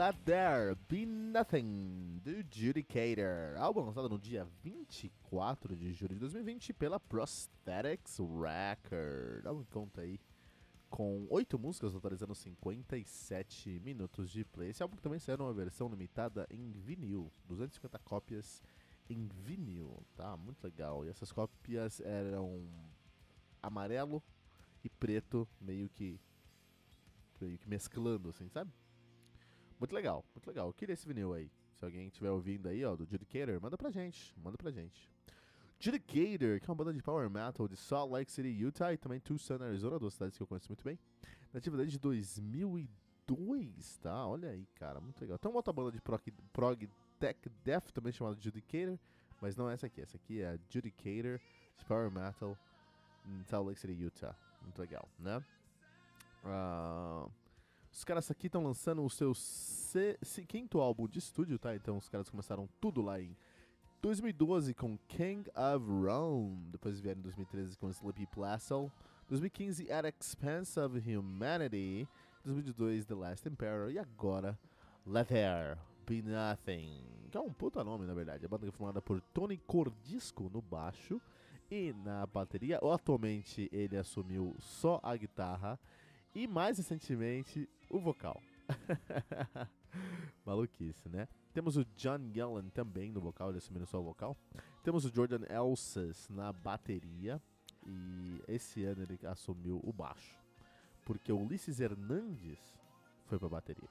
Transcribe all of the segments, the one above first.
Let There Be Nothing, do Judicator, álbum lançado no dia 24 de julho de 2020 pela Prosthetics Record. Que conta aí com 8 músicas, totalizando 57 minutos de play. Esse álbum também saiu numa versão limitada em vinil, 250 cópias em vinil, tá? Muito legal. E essas cópias eram amarelo e preto, meio que meio que mesclando, assim, sabe? Muito legal, muito legal. Eu queria esse vinil aí. Se alguém estiver ouvindo aí, ó, do Judicator, manda pra gente, manda pra gente. Judicator, que é uma banda de power metal de Salt Lake City, Utah e também Tucson, Arizona, duas cidades que eu conheço muito bem. Nativa desde 2002, tá? Olha aí, cara, muito legal. Tem uma outra banda de prog, prog tech death também chamada Judicator, mas não é essa aqui. Essa aqui é a Judicator de power metal em Salt Lake City, Utah. Muito legal, né? Uh, os caras aqui estão lançando o seu quinto álbum de estúdio, tá? Então os caras começaram tudo lá em 2012 com King of Rome, depois vieram em 2013 com Sleepy Plassel, 2015 At Expense of Humanity, 2022 The Last Emperor e agora Let There Be Nothing, que é um puta nome na verdade. A banda é formada por Tony Cordisco no baixo e na bateria. Atualmente ele assumiu só a guitarra e mais recentemente o vocal. Maluquice, né? Temos o John Yellen também no vocal, ele assumindo só o vocal. Temos o Jordan Elsas na bateria. E esse ano ele assumiu o baixo. Porque o Ulisses Hernandes foi pra bateria.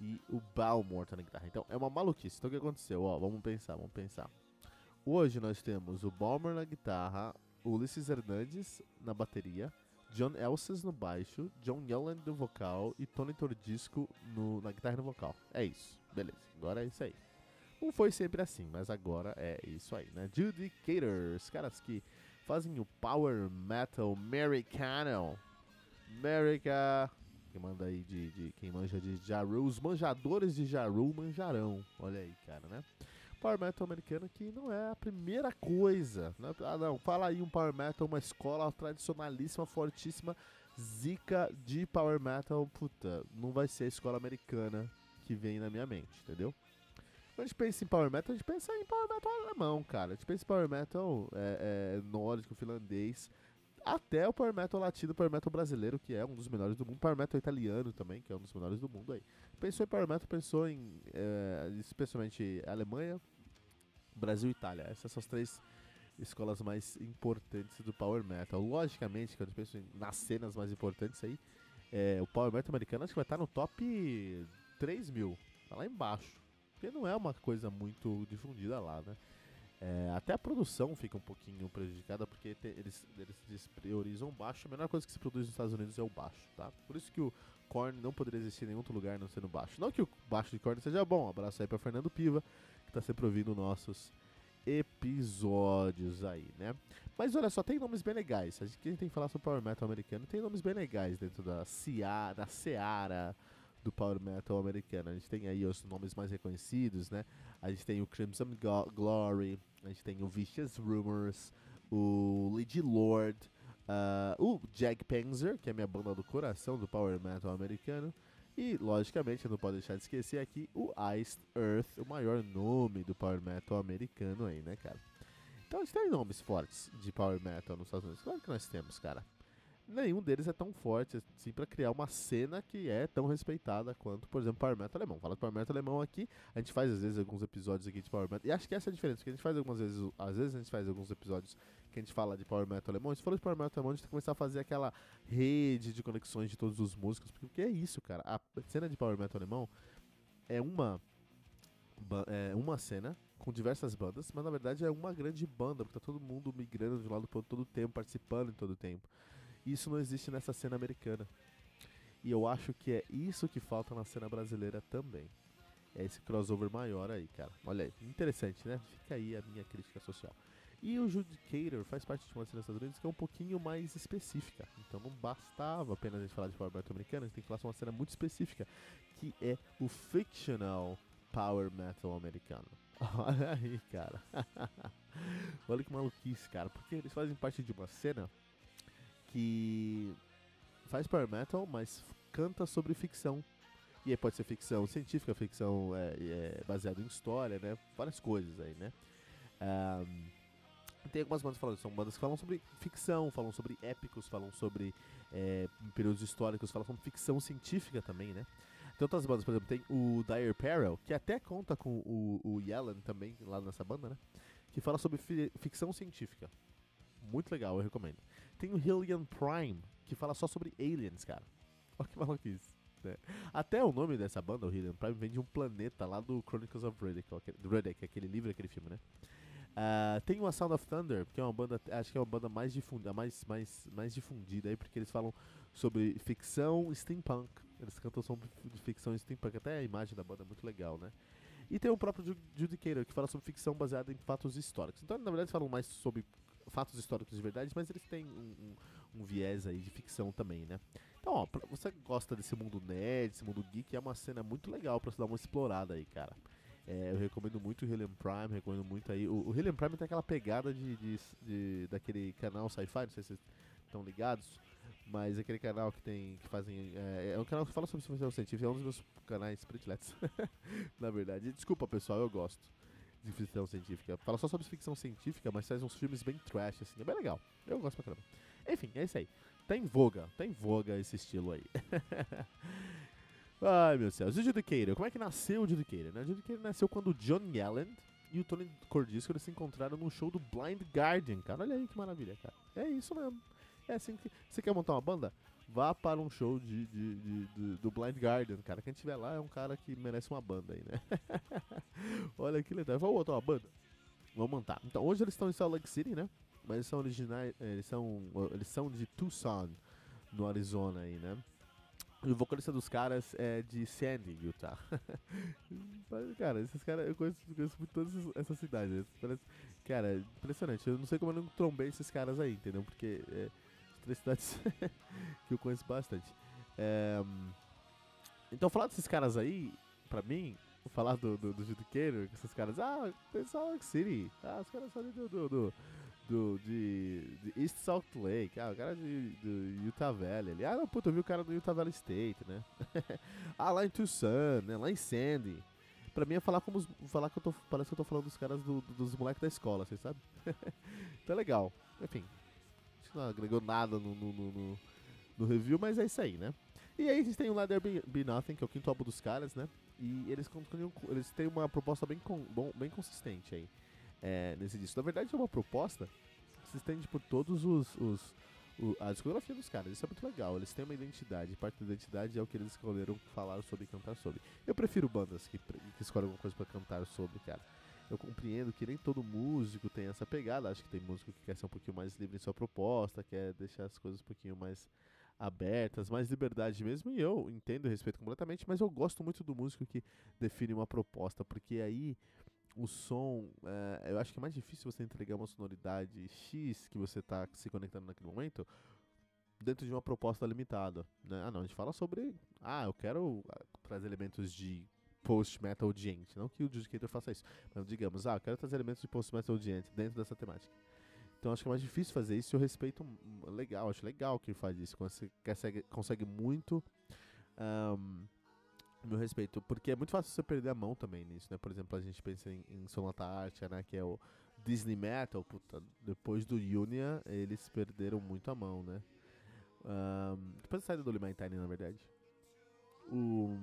E o Balmore tá na guitarra. Então é uma maluquice. Então o que aconteceu? Ó, vamos pensar, vamos pensar. Hoje nós temos o Balmer na guitarra, o Ulisses Hernandes na bateria, John Elsas no baixo, John Yellen no vocal e Tony Tordisco no, na guitarra e no vocal. É isso, beleza. Agora é isso aí. Não foi sempre assim, mas agora é isso aí, né? Judicators, caras que fazem o power metal americano. America. Que manda aí de, de quem manja de Jaru. Os manjadores de Jaru manjarão. Olha aí, cara, né? Power metal americano que não é a primeira coisa. Né? Ah, não, fala aí um power metal, uma escola tradicionalíssima, fortíssima, zica de power metal, puta, não vai ser a escola americana que vem na minha mente, entendeu? Quando a gente pensa em power metal, a gente pensa em power metal alemão, cara. A gente pensa em power metal é, é, nórdico, finlandês, até o power metal latino, power metal brasileiro, que é um dos melhores do mundo, power metal italiano também, que é um dos melhores do mundo aí. Pensou em power metal, pensou em, é, especialmente Alemanha, Brasil e Itália. Essas são as três escolas mais importantes do Power Metal. Logicamente, quando eu penso nas cenas mais importantes aí, é, o Power Metal americano acho que vai estar no top 3 mil. Tá lá embaixo. Porque não é uma coisa muito difundida lá, né? É, até a produção fica um pouquinho prejudicada porque te, eles, eles priorizam baixo. A menor coisa que se produz nos Estados Unidos é o baixo, tá? Por isso que o Korn não poderia existir em nenhum outro lugar não sendo baixo. Não que o baixo de Korn seja bom. Um abraço aí pra Fernando Piva, tá sempre ouvindo nossos episódios aí, né? Mas olha só, tem nomes bem legais. A gente, tem que falar sobre Power Metal americano. Tem nomes bem legais dentro da Seara, da Seara do Power Metal americano. A gente tem aí os nomes mais reconhecidos, né? A gente tem o Crimson Glory, a gente tem o Vicious Rumors, o Lady Lord, uh, o Jack Panzer, que é a minha banda do coração do Power Metal americano. E, logicamente, não pode deixar de esquecer aqui o Iced Earth, o maior nome do Power Metal americano aí, né, cara? Então a gente tem nomes fortes de Power Metal nos Estados Unidos. Claro que nós temos, cara nenhum deles é tão forte assim para criar uma cena que é tão respeitada quanto, por exemplo, Power Metal alemão. Fala de Power Metal alemão aqui, a gente faz às vezes alguns episódios aqui de Power Metal. E acho que essa é a diferença, porque a gente faz algumas vezes, às vezes a gente faz alguns episódios que a gente fala de Power Metal alemão. Se for de Power Metal alemão, a gente tem que começar a fazer aquela rede de conexões de todos os músicos, porque é isso, cara. A cena de Power Metal alemão é uma é uma cena com diversas bandas, mas na verdade é uma grande banda, porque tá todo mundo migrando de um lado para outro todo tempo, participando em todo tempo. Isso não existe nessa cena americana. E eu acho que é isso que falta na cena brasileira também. é esse crossover maior aí, cara. Olha aí, interessante, né? Fica aí a minha crítica social. E o Judicator faz parte de uma Estados Unidos que é um pouquinho mais específica. Então não bastava apenas a gente falar de Power Metal americano, a gente tem que falar sobre uma cena muito específica, que é o Fictional Power Metal americano. Olha aí, cara. Olha que maluquice, cara. Porque eles fazem parte de uma cena que faz Power Metal, mas canta sobre ficção. E aí pode ser ficção científica, ficção é, é, baseada em história, né? Várias coisas aí, né? Um, tem algumas bandas falando, são bandas que falam sobre ficção, falam sobre épicos, falam sobre é, períodos históricos, falam sobre ficção científica também, né? Tem outras bandas, por exemplo, tem o Dire Peril, que até conta com o, o Yellen também, lá nessa banda, né? Que fala sobre fi ficção científica. Muito legal, eu recomendo. Tem o Hillian Prime, que fala só sobre aliens, cara. Olha que maluquice. Né? Até o nome dessa banda, o Hillian Prime, vem de um planeta lá do Chronicles of Riddick, Riddick aquele livro, aquele filme, né? Uh, tem uma Sound of Thunder, que é uma banda, acho que é uma banda mais difundida, mais, mais, mais difundida aí, porque eles falam sobre ficção steampunk. Eles cantam sobre ficção steampunk, até a imagem da banda é muito legal, né? E tem o próprio Judicator, que fala sobre ficção baseada em fatos históricos. Então, na verdade, eles falam mais sobre fatos históricos de verdade, mas eles têm um, um, um viés aí de ficção também, né? Então, ó, você gosta desse mundo nerd, desse mundo geek, é uma cena muito legal pra você dar uma explorada aí, cara. É, eu recomendo muito o Helium Prime, recomendo muito aí. O, o Helium Prime tem aquela pegada de, de, de daquele canal Sci-Fi, não sei se vocês estão ligados, mas aquele canal que tem. que fazem. É, é um canal que fala sobre ficção científica, é um dos meus canais prediletos. Na verdade. Desculpa pessoal, eu gosto de ficção científica. Fala só sobre ficção científica, mas faz uns filmes bem trash, assim, é bem legal. Eu gosto pra caramba. Enfim, é isso aí. Tá em voga, tá em voga esse estilo aí. Ai, meu céu. O Judicator. Como é que nasceu o Judicator? Né? O Judicator nasceu quando o John e o Tony Cordisco se encontraram num show do Blind Guardian, cara. Olha aí que maravilha, cara. É isso mesmo. É assim que... Você quer montar uma banda? Vá para um show de, de, de, de do Blind Guardian, cara. Quem estiver lá é um cara que merece uma banda aí, né? Olha que legal. Vamos montar uma banda? Vamos montar. Então, hoje eles estão em Salt Lake City, né? Mas eles são originais... Eles são, eles são de Tucson, no Arizona aí, né? O vocalista dos caras é de Sandy, Utah. cara, esses caras, eu conheço, conheço muito todas essas cidades. Parece, cara, impressionante. Eu não sei como eu não trombei esses caras aí, entendeu? Porque é, três cidades que eu conheço bastante. É, então, falar desses caras aí, pra mim, falar do, do, do Judiqueiro, esses caras, ah, tem Salt City. Ah, os caras são do, do, do do, de, de, East Salt Lake. Ah, o cara de, do Utah Valley ali. Ah, não, puta, eu vi o cara do Utah Valley State, né? ah, lá em Tucson, né? Lá em Sandy. Pra mim é falar como falar que eu tô. Parece que eu tô falando dos caras do, do, dos moleques da escola, vocês sabem? então é legal. Enfim. Que não agregou nada no, no, no, no, review, mas é isso aí, né? E aí gente tem o Leather Be, Be Nothing, que é o quinto álbum dos caras, né? E eles, eles têm uma proposta bem, com, bom, bem consistente aí é, nesse disco. Na verdade, é uma proposta que se estende por todos os, os o, a discografia dos caras. Isso é muito legal. Eles têm uma identidade. Parte da identidade é o que eles escolheram falar sobre e cantar sobre. Eu prefiro bandas que, que escolhem alguma coisa para cantar sobre, cara. Eu compreendo que nem todo músico tem essa pegada. Acho que tem músico que quer ser um pouquinho mais livre em sua proposta, quer deixar as coisas um pouquinho mais abertas, mais liberdade mesmo. E eu entendo e respeito completamente, mas eu gosto muito do músico que define uma proposta, porque aí o som, é, eu acho que é mais difícil você entregar uma sonoridade X que você está se conectando naquele momento dentro de uma proposta limitada. Né? Ah, não, a gente fala sobre. Ah, eu quero ah, trazer elementos de post-metal gente. Não que o Judicator faça isso, mas digamos, ah, eu quero trazer elementos de post-metal gente dentro dessa temática. Então acho que é mais difícil fazer isso e eu respeito legal, acho legal quem faz isso. Consegue, consegue muito. Um, meu respeito, porque é muito fácil você perder a mão também nisso, né? Por exemplo, a gente pensa em, em Sonata Artia, né? Que é o Disney Metal, puta, depois do Unia, eles perderam muito a mão, né? Um, depois da saída do Tiny, na verdade. O,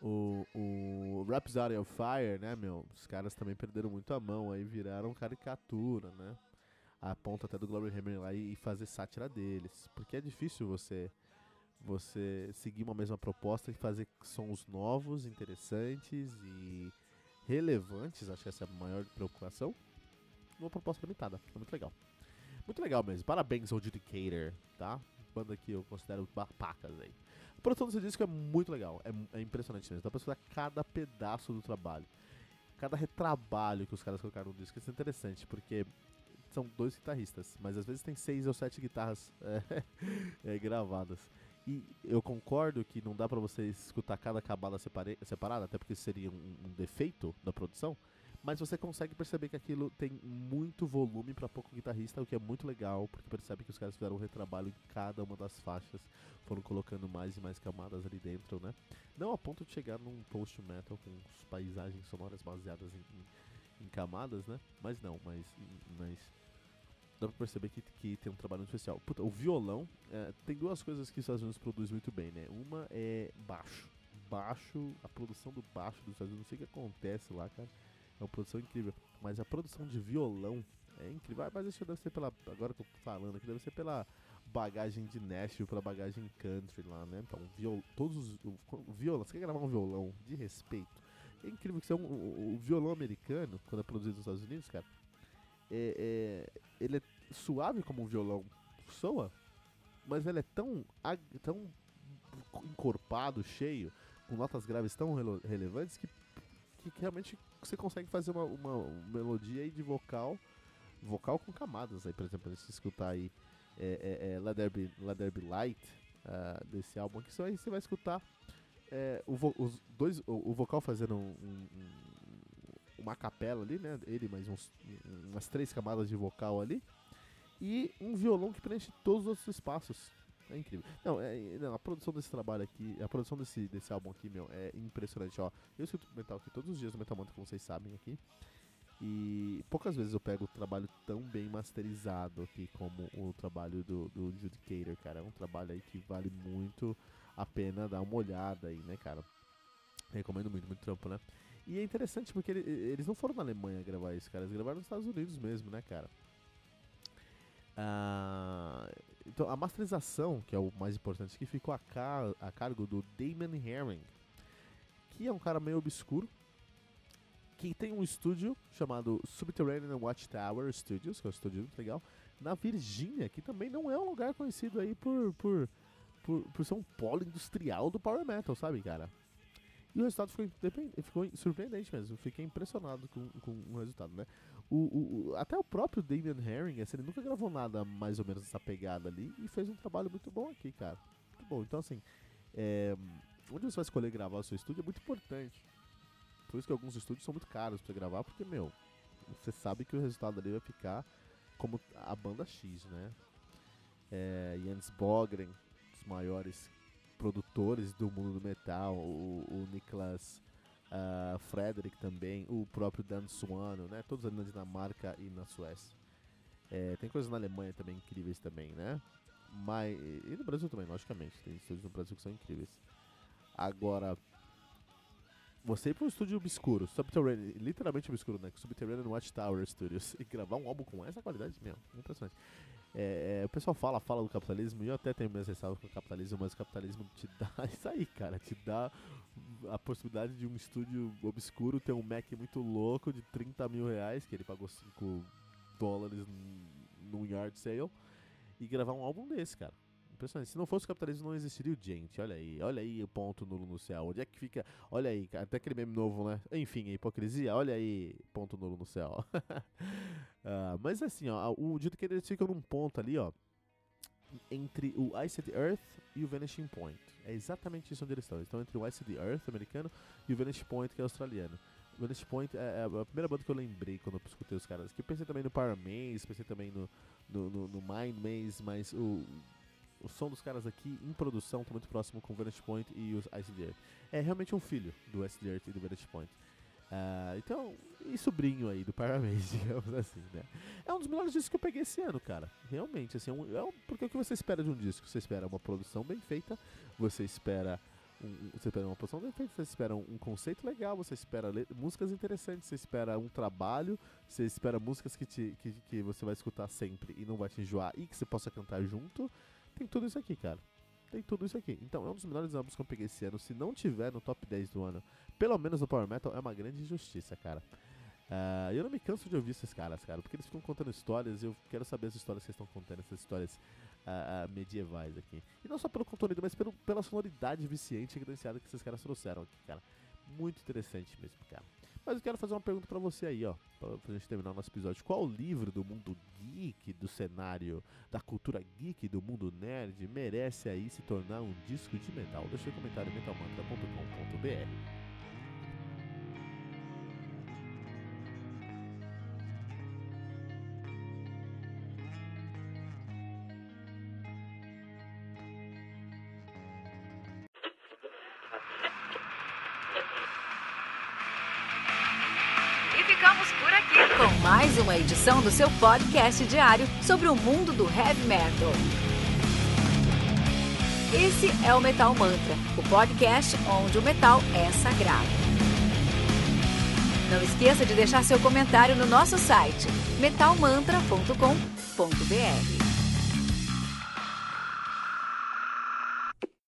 o, o Rhapsody of Fire, né, meu? Os caras também perderam muito a mão, aí viraram caricatura, né? A ponta até do Glory Hammer lá e fazer sátira deles. Porque é difícil você você seguir uma mesma proposta e fazer sons novos, interessantes e relevantes, acho que essa é a maior preocupação, uma proposta limitada. É muito legal. Muito legal mesmo. Parabéns ao Judicator, tá? Banda que eu considero pacas aí. produção desse disco é muito legal, é, é impressionante mesmo. Dá pra escutar cada pedaço do trabalho, cada retrabalho que os caras colocaram no disco. Isso é interessante, porque são dois guitarristas, mas às vezes tem seis ou sete guitarras é, é, gravadas. E eu concordo que não dá para você escutar cada cabala separada, até porque seria um, um defeito da produção mas você consegue perceber que aquilo tem muito volume para pouco guitarrista, o que é muito legal, porque percebe que os caras fizeram um retrabalho em cada uma das faixas, foram colocando mais e mais camadas ali dentro, né? Não a ponto de chegar num post metal com paisagens sonoras baseadas em, em, em camadas, né? Mas não, mas, mas dá pra perceber que, que tem um trabalho muito especial. Puta, o violão, é, tem duas coisas que os Estados Unidos produz muito bem, né? Uma é baixo. Baixo, a produção do baixo dos Estados Unidos, não sei o que acontece lá, cara é uma produção incrível. Mas a produção de violão é incrível. Mas isso deve ser pela. Agora que eu tô falando aqui, deve ser pela bagagem de Nashville, pela bagagem country lá, né? Então, viol, todos os. Violão, você quer gravar um violão de respeito? É incrível que você é um, o, o, violão americano, quando é produzido nos Estados Unidos, cara, é, é, ele é suave como um violão soa, mas ele é tão, tão encorpado, cheio, com notas graves tão relevantes que, que realmente você consegue fazer uma, uma melodia aí de vocal, vocal com camadas aí, por exemplo, se escutar aí é, é, é Let, Be, Be Light uh, desse álbum aqui, aí você vai escutar é, o, os dois, o, o vocal fazendo um, um, uma capela ali, né? Ele mais uns, umas três camadas de vocal ali e um violão que preenche todos os outros espaços. É incrível. Não, é, não, a produção desse trabalho aqui, a produção desse, desse álbum aqui, meu, é impressionante, ó. Eu escuto metal aqui todos os dias no Metal Mantra, como vocês sabem aqui. E poucas vezes eu pego o trabalho tão bem masterizado aqui como o trabalho do, do Judicator, cara. É um trabalho aí que vale muito a pena dar uma olhada aí, né, cara? Recomendo muito, muito trampo, né? E é interessante porque ele, eles não foram na Alemanha gravar isso, cara. Eles gravaram nos Estados Unidos mesmo, né, cara? Ah, então, a masterização, que é o mais importante aqui, ficou a, car a cargo do Damon Herring, que é um cara meio obscuro, que tem um estúdio chamado Subterranean Watchtower Studios, que é um estúdio muito legal, na Virgínia, que também não é um lugar conhecido aí por, por, por, por ser um polo industrial do Power Metal, sabe, cara? E o resultado ficou, ficou surpreendente mesmo. Fiquei impressionado com, com o resultado, né? O, o, até o próprio Damian Herring, assim, ele nunca gravou nada mais ou menos essa pegada ali e fez um trabalho muito bom aqui, cara. Muito bom. Então, assim, é, onde você vai escolher gravar o seu estúdio é muito importante. Por isso que alguns estúdios são muito caros pra gravar, porque, meu, você sabe que o resultado ali vai ficar como a banda X, né? É, Jens Bogren, os maiores produtores do mundo do metal, o, o Niklas uh, Frederick também, o próprio Dan Suano, né? Todos ali na Dinamarca e na Suécia. É, tem coisas na Alemanha também incríveis também, né? Mas, e no Brasil também, logicamente. Tem estúdios no Brasil que são incríveis. Agora, você ir para um estúdio obscuro, Subterranean, literalmente obscuro, né? Subterranean Watchtower Studios, e gravar um álbum com essa qualidade, meu, impressionante. É, é, o pessoal fala, fala do capitalismo, e eu até tenho minhas ressalvas com o capitalismo, mas o capitalismo te dá isso aí, cara, te dá a possibilidade de um estúdio obscuro ter um Mac muito louco de 30 mil reais, que ele pagou 5 dólares num yard sale, e gravar um álbum desse, cara. Impressionante. Se não fosse o capitalismo, não existiria o gente. Olha aí, olha aí o ponto nulo no céu. Onde é que fica? Olha aí, até aquele meme novo, né? Enfim, a hipocrisia. Olha aí, ponto nulo no céu. uh, mas assim, ó, o dito que eles ficam num ponto ali, ó, entre o Iced Earth e o Vanishing Point. É exatamente isso onde eles estão. Eles estão entre o Iced Earth americano e o Vanishing Point, que é australiano. Vanishing Point é, é a primeira banda que eu lembrei quando eu escutei os caras. Que pensei também no Power Maze, pensei também no, no, no, no Mind Maze, mas o o som dos caras aqui em produção está muito próximo com o Vantage Point e os Ice Earth. É realmente um filho do Ice Earth e do Vantage Point. Uh, então, e sobrinho aí do Paramage, digamos assim, né? É um dos melhores discos que eu peguei esse ano, cara. Realmente, assim, é um, é um, porque o que você espera de um disco? Você espera uma produção bem feita, você espera um, você espera uma produção bem feita, você espera um, um conceito legal, você espera músicas interessantes, você espera um trabalho, você espera músicas que, te, que, que você vai escutar sempre e não vai te enjoar e que você possa cantar junto. Tem tudo isso aqui, cara. Tem tudo isso aqui. Então, é um dos melhores álbuns que eu peguei esse ano. Se não tiver no top 10 do ano, pelo menos no Power Metal, é uma grande injustiça, cara. Uh, eu não me canso de ouvir esses caras, cara, porque eles ficam contando histórias e eu quero saber as histórias que eles estão contando, essas histórias uh, medievais aqui. E não só pelo conteúdo, mas pelo, pela sonoridade viciante e credenciada que esses caras trouxeram aqui, cara. Muito interessante mesmo, cara. Mas eu quero fazer uma pergunta para você aí, ó, pra, gente terminar o nosso episódio. Qual livro do mundo geek, do cenário, da cultura geek, do mundo nerd, merece aí se tornar um disco de metal? Deixa no comentário metalmantra.com.br. ficamos por aqui com mais uma edição do seu podcast diário sobre o mundo do heavy metal. Esse é o Metal Mantra, o podcast onde o metal é sagrado. Não esqueça de deixar seu comentário no nosso site metalmantra.com.br.